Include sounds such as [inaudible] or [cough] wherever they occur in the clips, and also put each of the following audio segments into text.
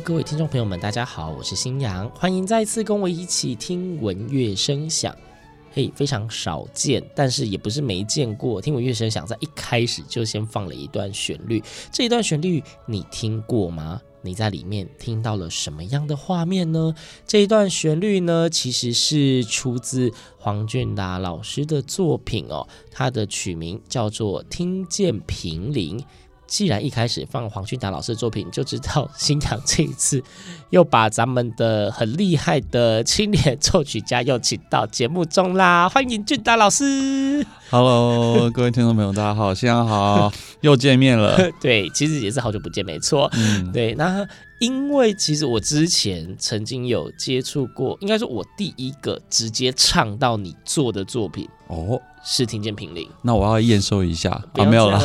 各位听众朋友们，大家好，我是新阳，欢迎再次跟我一起听闻乐声响。嘿，非常少见，但是也不是没见过。听闻乐声响在一开始就先放了一段旋律，这一段旋律你听过吗？你在里面听到了什么样的画面呢？这一段旋律呢，其实是出自黄俊达老师的作品哦，他的曲名叫做《听见平林》。既然一开始放黄俊达老师的作品，就知道 [laughs] 新阳这一次又把咱们的很厉害的青年作曲家又请到节目中啦！欢迎俊达老师。Hello，各位听众朋友，大家好，新阳好，[laughs] 又见面了。对，其实也是好久不见，没错。嗯，对，那因为其实我之前曾经有接触过，应该说我第一个直接唱到你做的作品哦，是《听见平林》。那我要验收一下啊，没有了。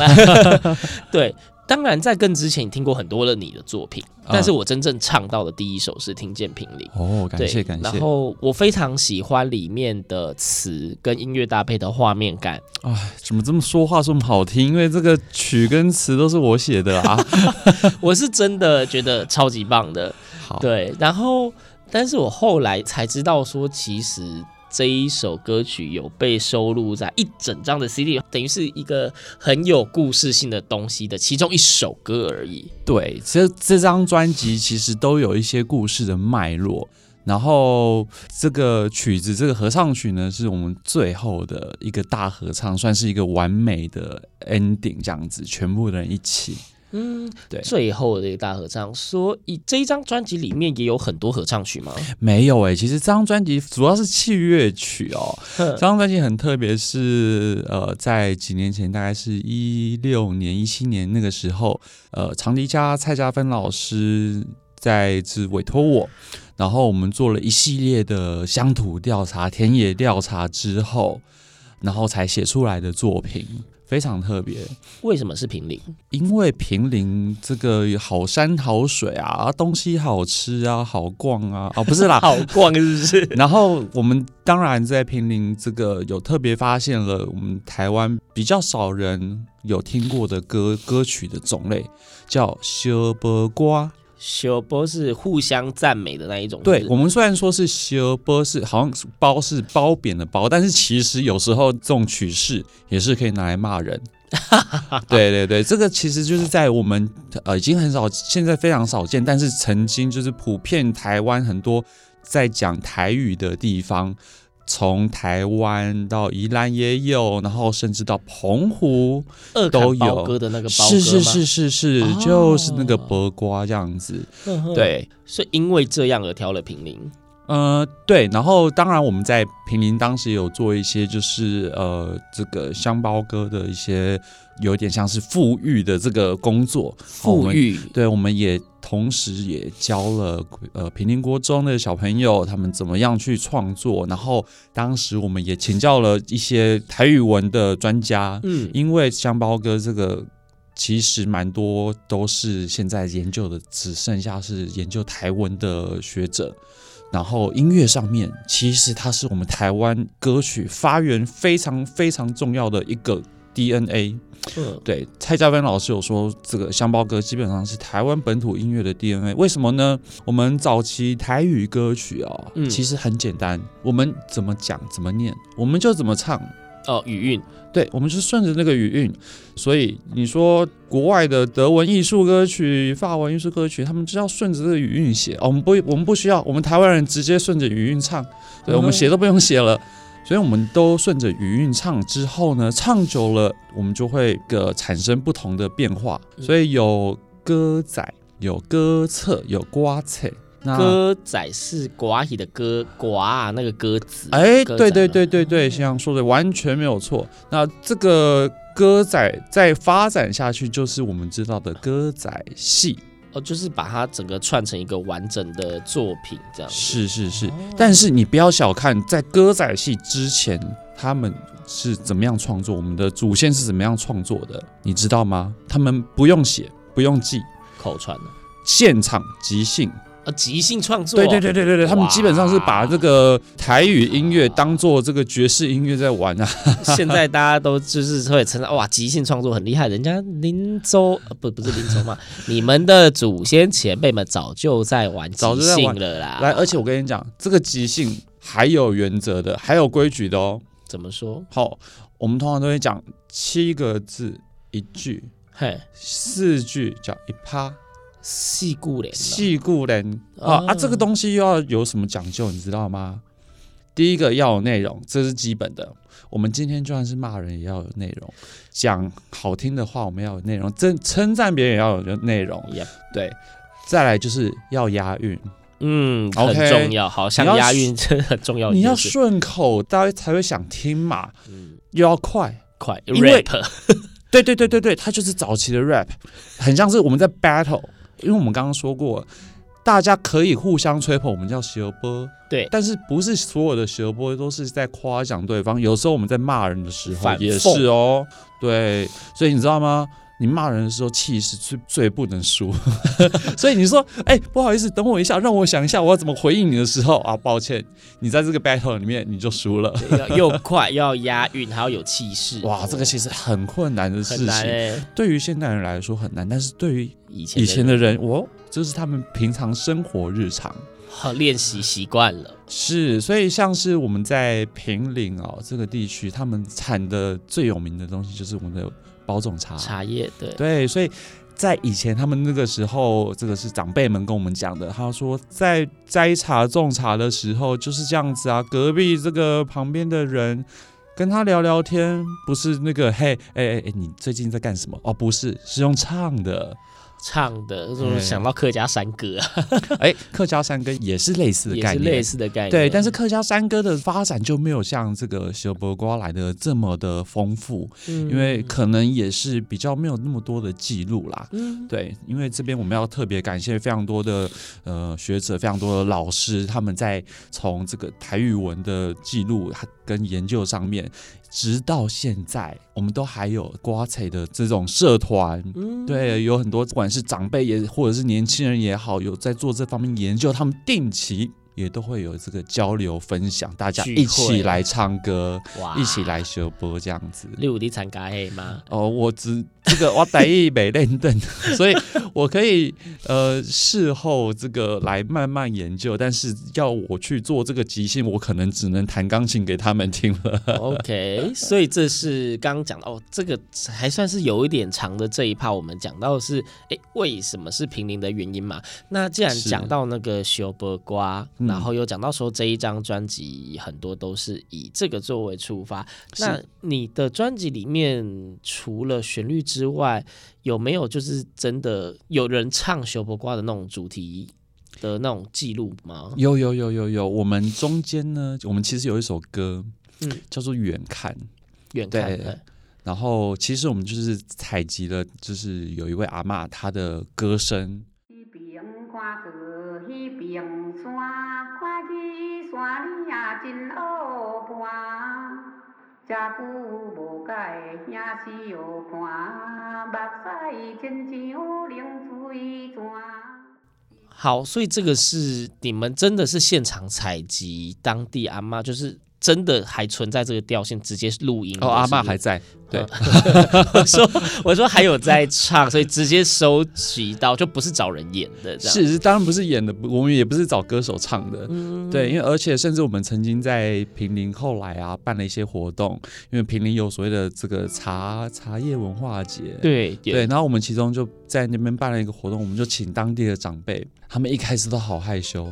[laughs] 对，当然在更之前，你听过很多了你的作品，啊但是我真正唱到的第一首是《听见平林》。哦，感，谢感谢。然后我非常喜欢里面的词跟音乐搭配的画面感。哎，怎么这么说话这么好听？因为这个曲跟词都是我写的啊。[laughs] 我是真的觉得超级棒的。好，对，然后，但是我后来才知道说，其实这一首歌曲有被收录在一整张的 CD，等于是一个很有故事性的东西的其中一首歌而已。对，这这张专辑其实都有一些故事的脉络。然后这个曲子，这个合唱曲呢，是我们最后的一个大合唱，算是一个完美的 ending，这样子，全部的人一起。嗯，对最后的一个大合唱，所以这一张专辑里面也有很多合唱曲吗？没有哎、欸，其实这张专辑主要是器乐曲哦。这张专辑很特别，是呃，在几年前，大概是一六年、一七年那个时候，呃，长笛家蔡家芬老师在这委托我，然后我们做了一系列的乡土调查、田野调查之后，然后才写出来的作品。非常特别，为什么是平林？因为平林这个好山好水啊，东西好吃啊，好逛啊，哦，不是啦，[laughs] 好逛是不是？[laughs] 然后我们当然在平林这个有特别发现了我们台湾比较少人有听过的歌歌曲的种类，叫小波瓜。小波是互相赞美的那一种。对，我们虽然说是小波是好像是褒是褒贬的褒，但是其实有时候这种曲式也是可以拿来骂人。[laughs] 对对对，这个其实就是在我们呃已经很少，现在非常少见，但是曾经就是普遍台湾很多在讲台语的地方。从台湾到宜兰也有，然后甚至到澎湖都有哥的那个包是是是是是，哦、就是那个薄瓜这样子。呵呵对，所以因为这样而挑了平林。呃，对，然后当然我们在平林当时也有做一些，就是呃，这个香包哥的一些有点像是富裕的这个工作，富裕，对，我们也同时也教了呃平林国中的小朋友他们怎么样去创作，然后当时我们也请教了一些台语文的专家，嗯，因为香包哥这个其实蛮多都是现在研究的只剩下是研究台文的学者。然后音乐上面，其实它是我们台湾歌曲发源非常非常重要的一个 DNA。嗯，对，蔡家芬老师有说，这个香包歌基本上是台湾本土音乐的 DNA。为什么呢？我们早期台语歌曲啊，嗯，其实很简单，我们怎么讲怎么念，我们就怎么唱。哦，语韵，对，我们是顺着那个语韵，所以你说国外的德文艺术歌曲、法文艺术歌曲，他们就要顺着这个语韵写，哦，我们不，我们不需要，我们台湾人直接顺着语韵唱，对，我们写都不用写了，所以我们都顺着语韵唱之后呢，唱久了，我们就会个产生不同的变化，所以有歌仔，有歌册，有瓜册。歌仔是寡语的歌，寡啊，那个歌子。哎，对对对对对，这样说的完全没有错。那这个歌仔再发展下去，就是我们知道的歌仔戏哦，就是把它整个串成一个完整的作品，这样。是是是，但是你不要小看，在歌仔戏之前，他们是怎么样创作？我们的祖先是怎么样创作的？你知道吗？他们不用写，不用记，口传的，现场即兴。呃，即兴创作，对对对对对对，他们基本上是把这个台语音乐当做这个爵士音乐在玩啊。[laughs] 现在大家都就是会称赞哇，即兴创作很厉害，人家林州呃不不是林州嘛，[laughs] 你们的祖先前辈们早就在玩即兴了啦。来，而且我跟你讲，这个即兴还有原则的，还有规矩的哦。怎么说？好，我们通常都会讲七个字一句，嘿，四句叫一趴。四句连，四句连啊啊！这个东西又要有什么讲究，你知道吗？第一个要有内容，这是基本的。我们今天就算是骂人，也要有内容；讲好听的话，我们要有内容；称称赞别人也要有内容。Yep. 对，再来就是要押韵，嗯，okay, 很重要。好像押韵真的 [laughs] 很重要。你要顺口，大家才会想听嘛。嗯，又要快快，，rap，对对对对对，它就是早期的 rap，很像是我们在 battle。因为我们刚刚说过，大家可以互相吹捧，我们叫小波，对。但是不是所有的小波都是在夸奖对方？有时候我们在骂人的时候也是哦，对。所以你知道吗？你骂人的时候气势最最不能输。[laughs] 所以你说，哎、欸，不好意思，等我一下，让我想一下我要怎么回应你的时候啊，抱歉，你在这个 battle 里面你就输了。[laughs] 又快又要押韵，还要有气势。哇，这个其实很困难的事情，欸、对于现代人来说很难，但是对于以前以前的人，我，这是他们平常生活日常，好练习习惯了。是，所以像是我们在平岭哦这个地区，他们产的最有名的东西就是我们的包种茶，茶叶，对对。所以在以前他们那个时候，这个是长辈们跟我们讲的，他说在摘茶种茶的时候就是这样子啊，隔壁这个旁边的人跟他聊聊天，不是那个嘿，哎哎哎，你最近在干什么？哦，不是，是用唱的。唱的，就是想到客家山歌啊，[laughs] 哎，客家山歌也是类似的概念，也是类似的概念，对。但是客家山歌的发展就没有像这个小波瓜来的这么的丰富，嗯，因为可能也是比较没有那么多的记录啦，嗯，对。因为这边我们要特别感谢非常多的呃学者，非常多的老师，他们在从这个台语文的记录跟研究上面。直到现在，我们都还有瓜菜的这种社团，嗯，对，有很多不管是长辈也或者是年轻人也好，有在做这方面研究，他们定期。也都会有这个交流分享，大家一起来唱歌，一起来学播这样子。你有参加吗？哦，我只这个我台语没认真，[laughs] 所以我可以呃事后这个来慢慢研究。但是要我去做这个即兴，我可能只能弹钢琴给他们听了。OK，所以这是刚刚讲到哦，这个还算是有一点长的这一趴。我们讲到的是哎，为什么是平林的原因嘛？那既然讲到那个修波瓜。然后又讲到说，这一张专辑很多都是以这个作为出发。那你的专辑里面除了旋律之外，有没有就是真的有人唱《小波瓜》的那种主题的那种记录吗？有有有有有，我们中间呢，我们其实有一首歌，嗯，叫做《远看》。远看，对，然后其实我们就是采集了，就是有一位阿嬷她的歌声。好，遮久无解，还是要看，目屎亲像冷水泉。好，所以这个是你们真的是现场采集当地阿妈，就是真的还存在这个调性，直接录音。哦，阿妈还在。对，[laughs] 我说我说还有在唱，所以直接收集到，就不是找人演的这样。是，当然不是演的，我们也不是找歌手唱的。嗯、对，因为而且甚至我们曾经在平林后来啊办了一些活动，因为平林有所谓的这个茶茶叶文化节。对对，然后我们其中就在那边办了一个活动，我们就请当地的长辈，他们一开始都好害羞，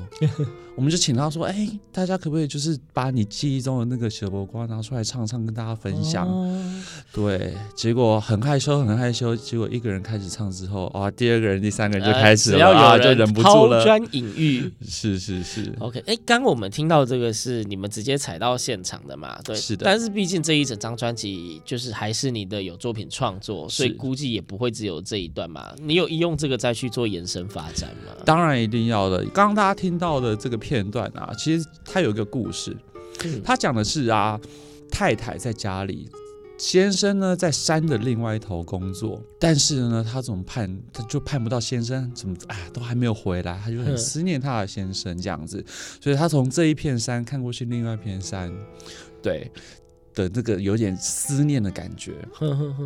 我们就请他说：“哎、欸，大家可不可以就是把你记忆中的那个小波瓜拿出来唱唱，跟大家分享？”哦对，结果很害羞，很害羞。结果一个人开始唱之后，哇，第二个人、第三个人就开始了，呃、只要有人就忍不住了，抛砖引玉。[laughs] 是是是，OK。哎，刚我们听到这个是你们直接踩到现场的嘛？对，是的。但是毕竟这一整张专辑就是还是你的有作品创作，所以估计也不会只有这一段嘛。你有用这个再去做延伸发展吗？当然一定要的。刚刚大家听到的这个片段啊，其实它有一个故事，嗯、它讲的是啊，太太在家里。先生呢，在山的另外一头工作，但是呢，他怎么盼，他就盼不到先生怎么，哎，都还没有回来，他就很思念他的先生这样子，所以他从这一片山看过去另外一片山，对的那个有点思念的感觉。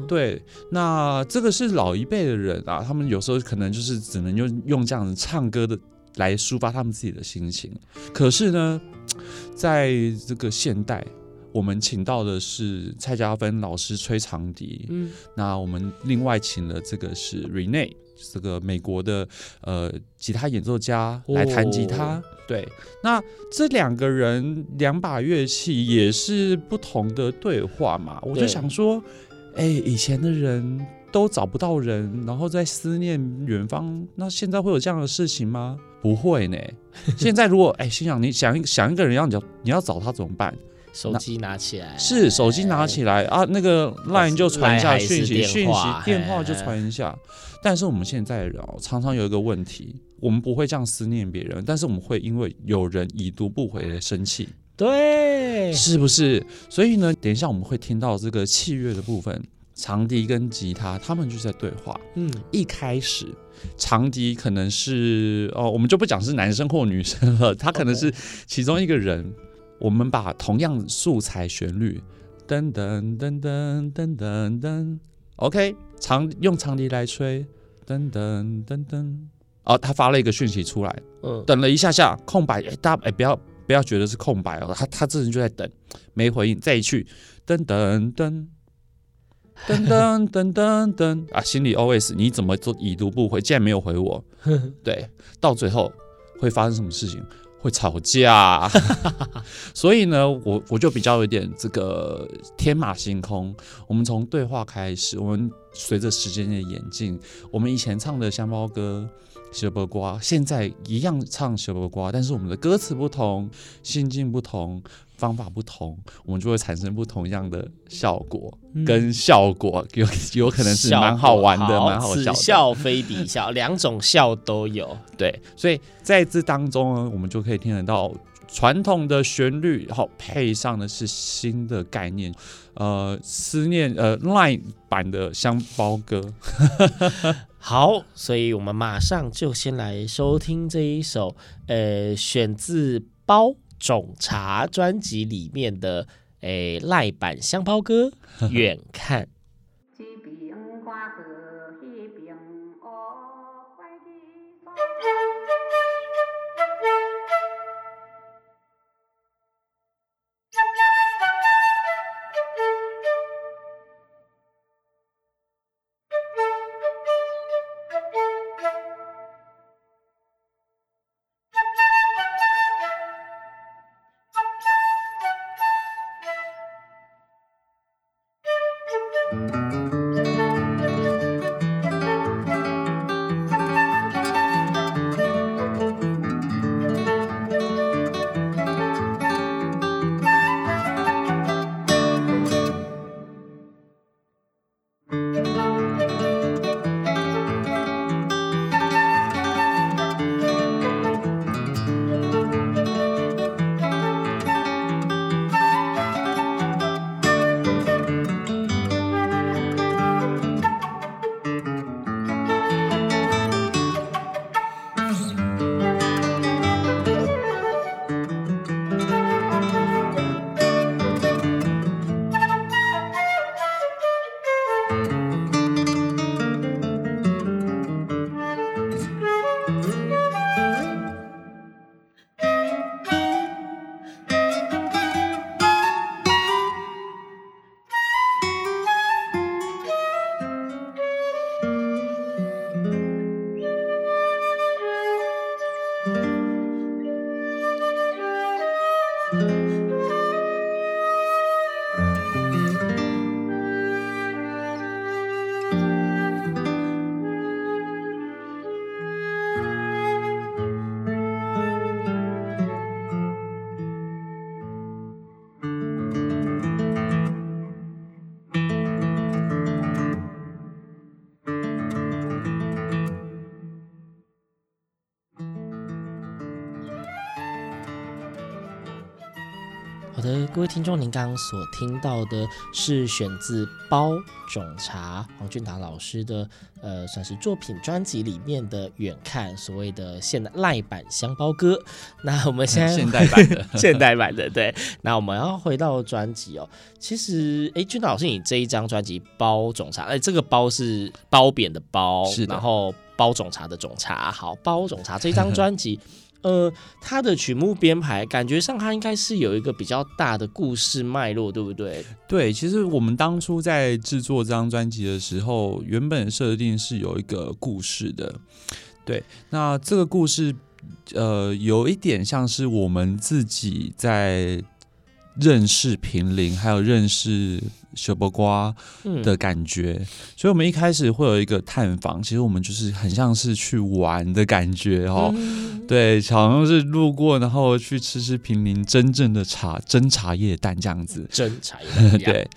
对，那这个是老一辈的人啊，他们有时候可能就是只能用用这样子唱歌的来抒发他们自己的心情，可是呢，[tsk] 在这个现代。我们请到的是蔡家芬老师吹长笛，嗯，那我们另外请了这个是 Rene，这个美国的呃吉他演奏家来弹吉他，哦、对，那这两个人两把乐器也是不同的对话嘛，我就想说，哎，以前的人都找不到人，然后在思念远方，那现在会有这样的事情吗？不会呢，[laughs] 现在如果哎，心想你想一想一个人要你要你要找他怎么办？手机拿起来，是手机拿起来啊，那个 line 就传一下讯息，讯息电话就传一下。但是我们现在的人哦，常常有一个问题，我们不会这样思念别人，但是我们会因为有人已读不回而生气，对，是不是？所以呢，等一下我们会听到这个器乐的部分，长笛跟吉他他们就在对话。嗯，一开始长笛可能是哦，我们就不讲是男生或女生了，他可能是其中一个人。我们把同样素材旋律，噔噔噔噔噔噔噔，OK，长用长笛来吹，噔噔噔噔，哦，他发了一个讯息出来，嗯，等了一下下空白，哎，大家哎不要不要觉得是空白哦，他他这人就在等，没回应，再一去，噔噔噔噔噔噔噔噔，啊，心里 OS 你怎么做已读不回，竟然没有回我，[laughs] 对，到最后会发生什么事情？会吵架，[laughs] 所以呢，我我就比较有点这个天马行空。我们从对话开始，我们随着时间的演进，我们以前唱的香包歌《小波瓜》，现在一样唱《小波瓜》，但是我们的歌词不同，心境不同。方法不同，我们就会产生不同样的效果，嗯、跟效果 [laughs] 有有可能是蛮好玩的，蛮好笑的。此笑非彼笑，两种笑都有。对，所以在这当中呢，我们就可以听得到传统的旋律，然后配上的是新的概念，呃，思念呃 Line 版的香包歌。[laughs] 好，所以我们马上就先来收听这一首，呃，选自包。种茶专辑里面的诶赖版香包歌，远看。Música 位听众，您刚刚所听到的是选自《包种茶》黄俊达老师的呃，算是作品专辑里面的远看所谓的现代赖版香包歌。那我们现在现代版的，[laughs] 现代版的对。那我们要回到专辑哦，其实哎，俊达老师，你这一张专辑《包种茶》，哎，这个包是褒贬的褒，是然后包种茶的种茶，好，包种茶这张专辑。[laughs] 呃，它的曲目编排感觉上，它应该是有一个比较大的故事脉络，对不对？对，其实我们当初在制作这张专辑的时候，原本设定是有一个故事的。对，那这个故事，呃，有一点像是我们自己在认识平林，还有认识。小波瓜的感觉，嗯、所以我们一开始会有一个探访，其实我们就是很像是去玩的感觉哦，嗯、对，好像是路过，然后去吃吃平林真正的茶，真茶叶蛋这样子，真茶叶蛋，[laughs] 对。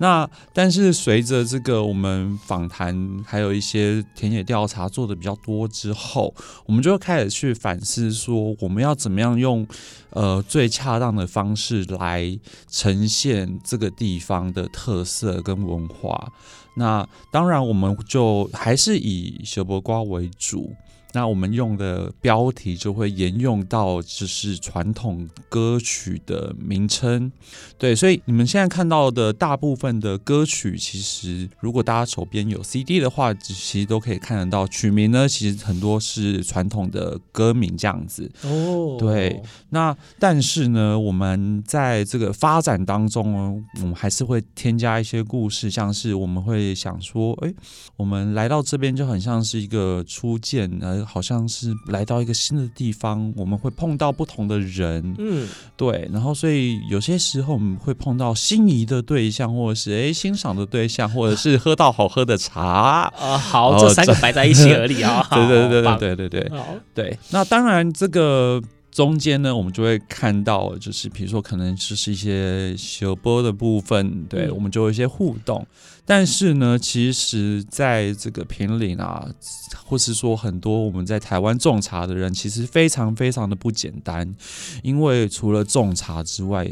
那但是随着这个我们访谈，还有一些田野调查做的比较多之后，我们就会开始去反思说，我们要怎么样用呃最恰当的方式来呈现这个地方的特特色跟文化。那当然，我们就还是以小博瓜为主。那我们用的标题就会沿用到，就是传统歌曲的名称，对，所以你们现在看到的大部分的歌曲，其实如果大家手边有 CD 的话，其实都可以看得到曲名呢。其实很多是传统的歌名这样子哦。对，那但是呢，我们在这个发展当中呢，我们还是会添加一些故事，像是我们会想说，哎，我们来到这边就很像是一个初见呃。好像是来到一个新的地方，我们会碰到不同的人，嗯，对，然后所以有些时候我们会碰到心仪的对象，或者是哎欣赏的对象，或者是喝到好喝的茶啊。好，这三个摆在一起而已啊。[laughs] 对对对对对对对，好对。那当然这个。中间呢，我们就会看到，就是比如说，可能就是一些小波的部分，对、嗯、我们就有一些互动。但是呢，其实在这个平林啊，或是说很多我们在台湾种茶的人，其实非常非常的不简单，因为除了种茶之外，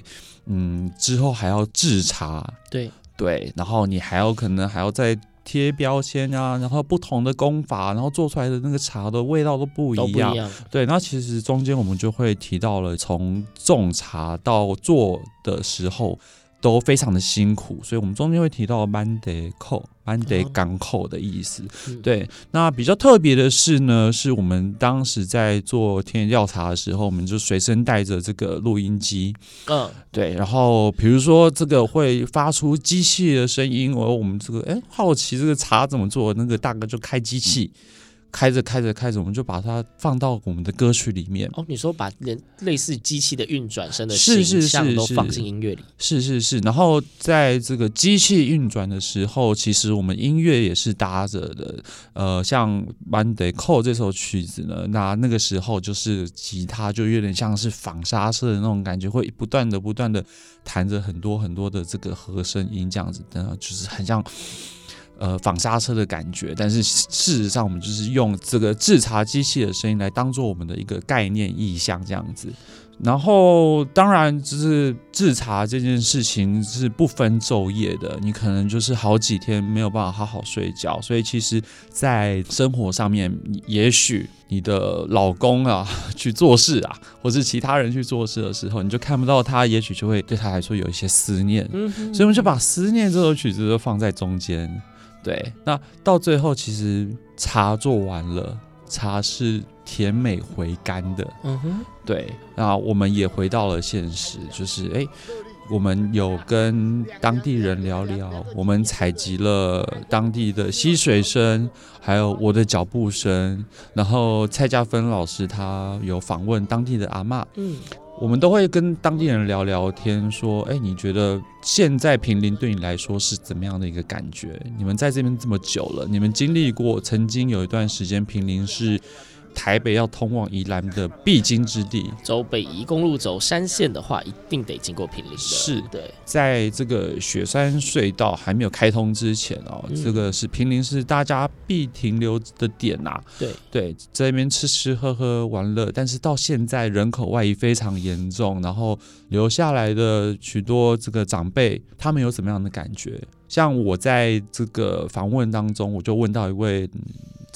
嗯，之后还要制茶，对对，然后你还要可能还要再。贴标签啊，然后不同的工法，然后做出来的那个茶的味道都不一样。不一样。对，那其实中间我们就会提到了，从种茶到做的时候。都非常的辛苦，所以我们中间会提到慢得扣、慢得港口的意思。嗯、对，那比较特别的是呢，是我们当时在做田野调查的时候，我们就随身带着这个录音机。嗯，对，然后比如说这个会发出机器的声音，而我们这个哎好奇这个茶怎么做，那个大哥就开机器。嗯开着开着开着，我们就把它放到我们的歌曲里面。哦，你说把连类似机器的运转声的形象都放进音乐里，是是是。然后在这个机器运转的时候，其实我们音乐也是搭着的。呃，像《Monday Call》这首曲子呢，那那个时候就是吉他就有点像是纺纱式的那种感觉，会不断的不断的弹着很多很多的这个和声音，这样子的，就是很像。呃，纺纱车的感觉，但是事实上，我们就是用这个制茶机器的声音来当做我们的一个概念意象这样子。然后，当然，就是制茶这件事情是不分昼夜的，你可能就是好几天没有办法好好睡觉。所以，其实，在生活上面，也许你的老公啊去做事啊，或是其他人去做事的时候，你就看不到他，也许就会对他来说有一些思念。嗯，所以我们就把思念这首曲子都放在中间。对，那到最后其实茶做完了，茶是甜美回甘的。嗯哼，对，那我们也回到了现实，就是哎，我们有跟当地人聊聊，我们采集了当地的溪水声，还有我的脚步声，然后蔡家芬老师他有访问当地的阿妈，嗯，我们都会跟当地人聊聊天，说：“哎，你觉得现在平林对你来说是怎么样的一个感觉？你们在这边这么久了，你们经历过曾经有一段时间平林是。”台北要通往宜兰的必经之地，走北宜公路走山线的话，一定得经过平林的。是对，在这个雪山隧道还没有开通之前哦，嗯、这个是平林是大家必停留的点呐、啊。对对，在那边吃吃喝喝玩乐，但是到现在人口外移非常严重，然后留下来的许多这个长辈，他们有什么样的感觉？像我在这个访问当中，我就问到一位。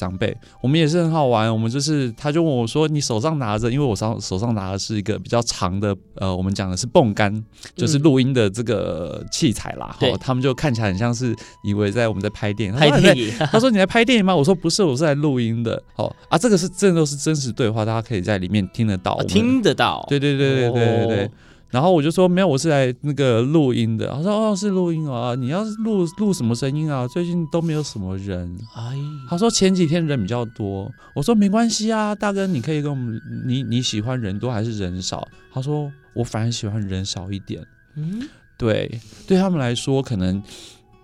长辈，我们也是很好玩。我们就是，他就问我说：“你手上拿着，因为我手手上拿的是一个比较长的，呃，我们讲的是泵杆，就是录音的这个器材啦。嗯”他们就看起来很像是以为在我们在拍电影。拍电影？他说：“你在拍电影吗？”我说：“不是，我是来录音的。”哦啊，这个是真的都是真实对话，大家可以在里面听得到，啊、听得到。对对对对对对对。哦然后我就说没有，我是来那个录音的。他说哦，是录音啊，你要是录录什么声音啊？最近都没有什么人。哎，他说前几天人比较多。我说没关系啊，大哥，你可以跟我们，你你喜欢人多还是人少？他说我反而喜欢人少一点。嗯，对，对他们来说可能。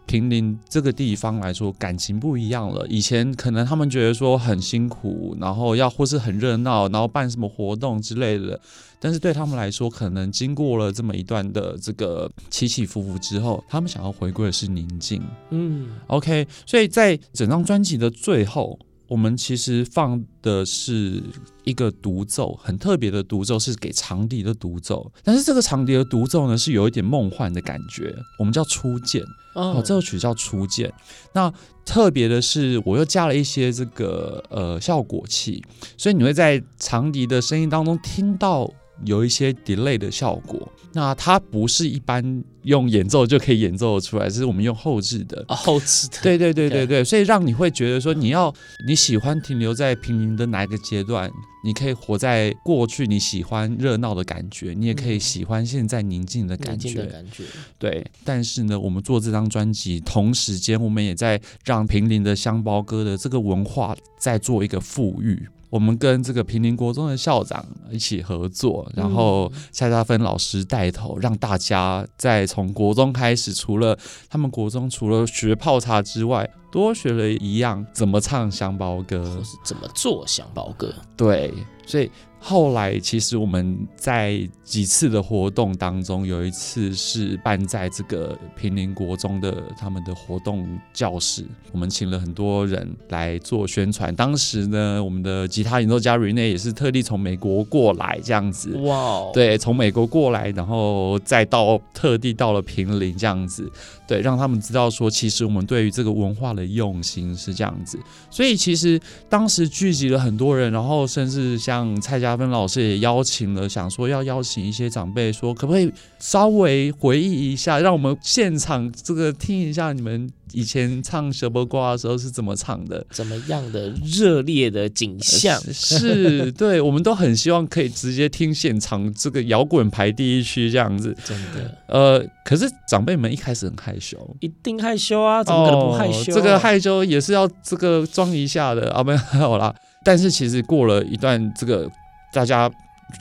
坪林这个地方来说，感情不一样了。以前可能他们觉得说很辛苦，然后要或是很热闹，然后办什么活动之类的。但是对他们来说，可能经过了这么一段的这个起起伏伏之后，他们想要回归的是宁静。嗯，OK。所以在整张专辑的最后，我们其实放的是一个独奏，很特别的独奏，是给长笛的独奏。但是这个长笛的独奏呢，是有一点梦幻的感觉，我们叫初见。哦，这首曲叫《初见》。那特别的是，我又加了一些这个呃效果器，所以你会在长笛的声音当中听到有一些 delay 的效果。那它不是一般用演奏就可以演奏出来，是我们用后置的。哦，后置的。对对对对对，所以让你会觉得说，你要你喜欢停留在平林的哪一个阶段？你可以活在过去，你喜欢热闹的感觉，你也可以喜欢现在宁静的感觉。感觉。对，但是呢，我们做这张专辑，同时间我们也在让平林的香包哥的这个文化再做一个复育。我们跟这个平林国中的校长一起合作，然后蔡家芬老师带头，让大家在从国中开始，除了他们国中除了学泡茶之外，多学了一样怎么唱香包歌，或是怎么做香包歌。对，所以。后来，其实我们在几次的活动当中，有一次是办在这个平林国中的他们的活动教室，我们请了很多人来做宣传。当时呢，我们的吉他演奏家 Rene 也是特地从美国过来，这样子。哇！对，从美国过来，然后再到特地到了平林这样子，对，让他们知道说，其实我们对于这个文化的用心是这样子。所以，其实当时聚集了很多人，然后甚至像蔡家。芬老师也邀请了，想说要邀请一些长辈，说可不可以稍微回忆一下，让我们现场这个听一下你们以前唱《小波瓜》的时候是怎么唱的，怎么样的热烈的景象？[laughs] 是，是对，我们都很希望可以直接听现场这个摇滚排第一区这样子。真的，呃，可是长辈们一开始很害羞，一定害羞啊，怎么可能不害羞？哦，这个害羞也是要这个装一下的啊，没有好啦。但是其实过了一段这个。大家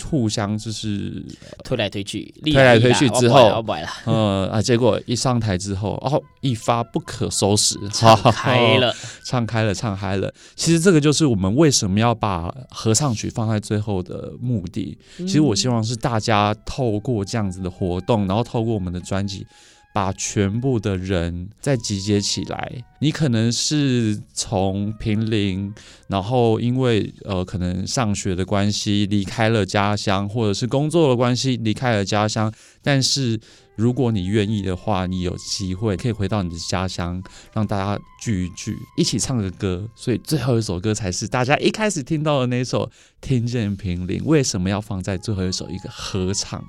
互相就是推来推去，推来推去之后，嗯啊，结果一上台之后，哦，一发不可收拾，[laughs] 唱开了，唱开了，唱开了。其实这个就是我们为什么要把合唱曲放在最后的目的。其实我希望是大家透过这样子的活动，然后透过我们的专辑。把全部的人再集结起来。你可能是从平陵，然后因为呃可能上学的关系离开了家乡，或者是工作的关系离开了家乡。但是如果你愿意的话，你有机会可以回到你的家乡，让大家聚一聚，一起唱个歌。所以最后一首歌才是大家一开始听到的那首《听见平陵》。为什么要放在最后一首一个合唱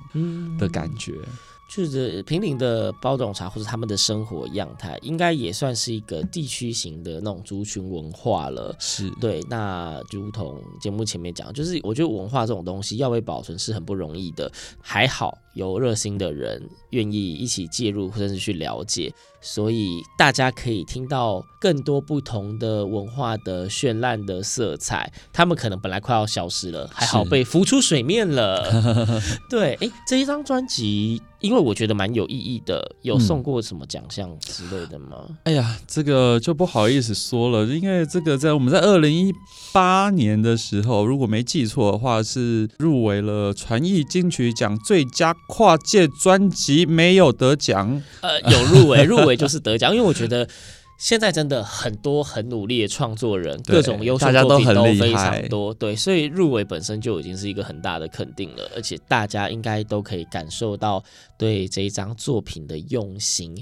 的感觉？嗯就是平顶的包种茶，或者他们的生活样态，应该也算是一个地区型的那种族群文化了。是对，那就如同节目前面讲，就是我觉得文化这种东西要被保存是很不容易的。还好有热心的人愿意一起介入，甚至去了解，所以大家可以听到更多不同的文化的绚烂的色彩。他们可能本来快要消失了，还好被浮出水面了。[laughs] 对，哎，这一张专辑，因为我觉得蛮有意义的，有送过什么奖项之类的吗？哎呀，这个就不好意思说了，因为这个在我们在二零一八年的时候，如果没记错的话，是入围了传艺金曲奖最佳跨界专辑，没有得奖。呃，有入围，入围就是得奖，因为我觉得。现在真的很多很努力的创作人，各种优秀作品都非常多，对，所以入围本身就已经是一个很大的肯定了，而且大家应该都可以感受到对这一张作品的用心。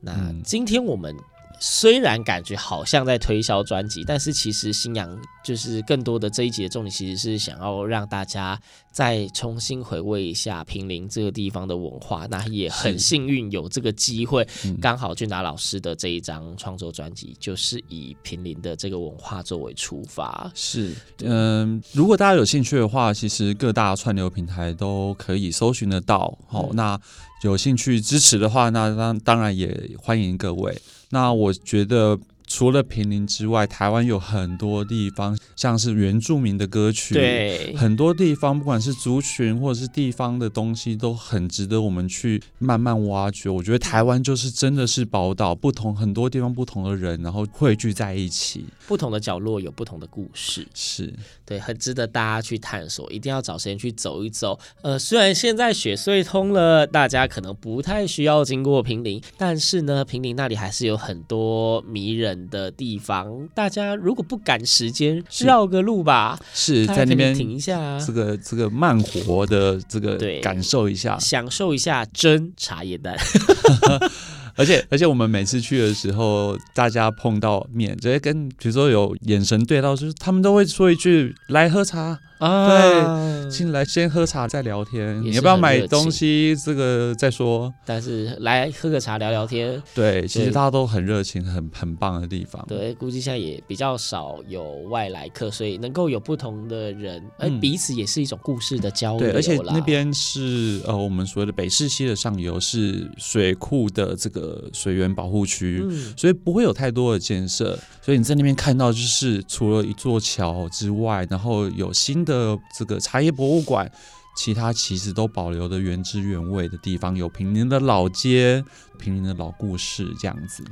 那今天我们。虽然感觉好像在推销专辑，但是其实新阳就是更多的这一集的重点，其实是想要让大家再重新回味一下平林这个地方的文化。那也很幸运有这个机会，刚好俊达老师的这一张创作专辑就是以平林的这个文化作为出发。是，嗯、呃，如果大家有兴趣的话，其实各大串流平台都可以搜寻得到。好、嗯，那有兴趣支持的话，那当当然也欢迎各位。那我觉得。除了平林之外，台湾有很多地方，像是原住民的歌曲，对，很多地方不管是族群或者是地方的东西，都很值得我们去慢慢挖掘。我觉得台湾就是真的是宝岛，不同很多地方不同的人，然后汇聚在一起，不同的角落有不同的故事，是对，很值得大家去探索。一定要找时间去走一走。呃，虽然现在雪隧通了，大家可能不太需要经过平林，但是呢，平林那里还是有很多迷人的地方，大家如果不赶时间，绕个路吧，是在那边停一下，这个这个慢活的这个感受一下，享受一下真茶叶蛋。[laughs] 而且而且我们每次去的时候，大家碰到面，直接跟比如说有眼神对到，就是他们都会说一句“来喝茶”。啊，对，进来先喝茶再聊天。你要不要买东西？这个再说。但是来喝个茶聊聊天。对，其实大家都很热情，很很棒的地方。对，估计现在也比较少有外来客，所以能够有不同的人，而彼此也是一种故事的交流。对，而且那边是呃我们所谓的北市溪的上游，是水库的这个水源保护区，所以不会有太多的建设。所以你在那边看到，就是除了一座桥之外，然后有新的。的这个茶叶博物馆，其他其实都保留的原汁原味的地方，有平林的老街、平林的老故事，这样子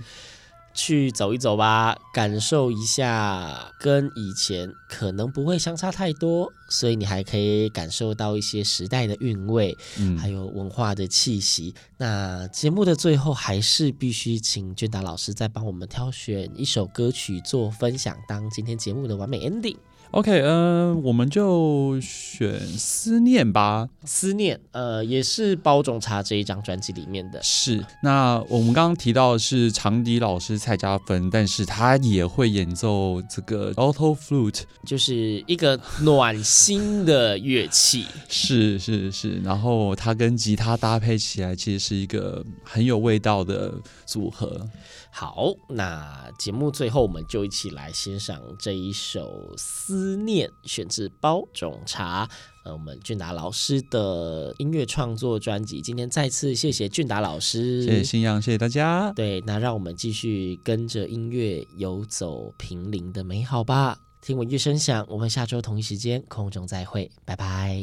去走一走吧，感受一下，跟以前可能不会相差太多，所以你还可以感受到一些时代的韵味，嗯，还有文化的气息。那节目的最后，还是必须请俊达老师再帮我们挑选一首歌曲做分享，当今天节目的完美 ending。OK，嗯、呃，我们就选思念吧。思念，呃，也是包种茶这一张专辑里面的。是，那我们刚刚提到的是长笛老师蔡家芬，但是他也会演奏这个 alto flute，就是一个暖心的乐器。[laughs] 是是是，然后他跟吉他搭配起来，其实是一个很有味道的组合。好，那节目最后我们就一起来欣赏这一首《思念》，选自包种茶，呃，我们俊达老师的音乐创作专辑。今天再次谢谢俊达老师，谢谢新阳，谢谢大家。对，那让我们继续跟着音乐游走平林的美好吧。听闻乐声响，我们下周同一时间空中再会，拜拜。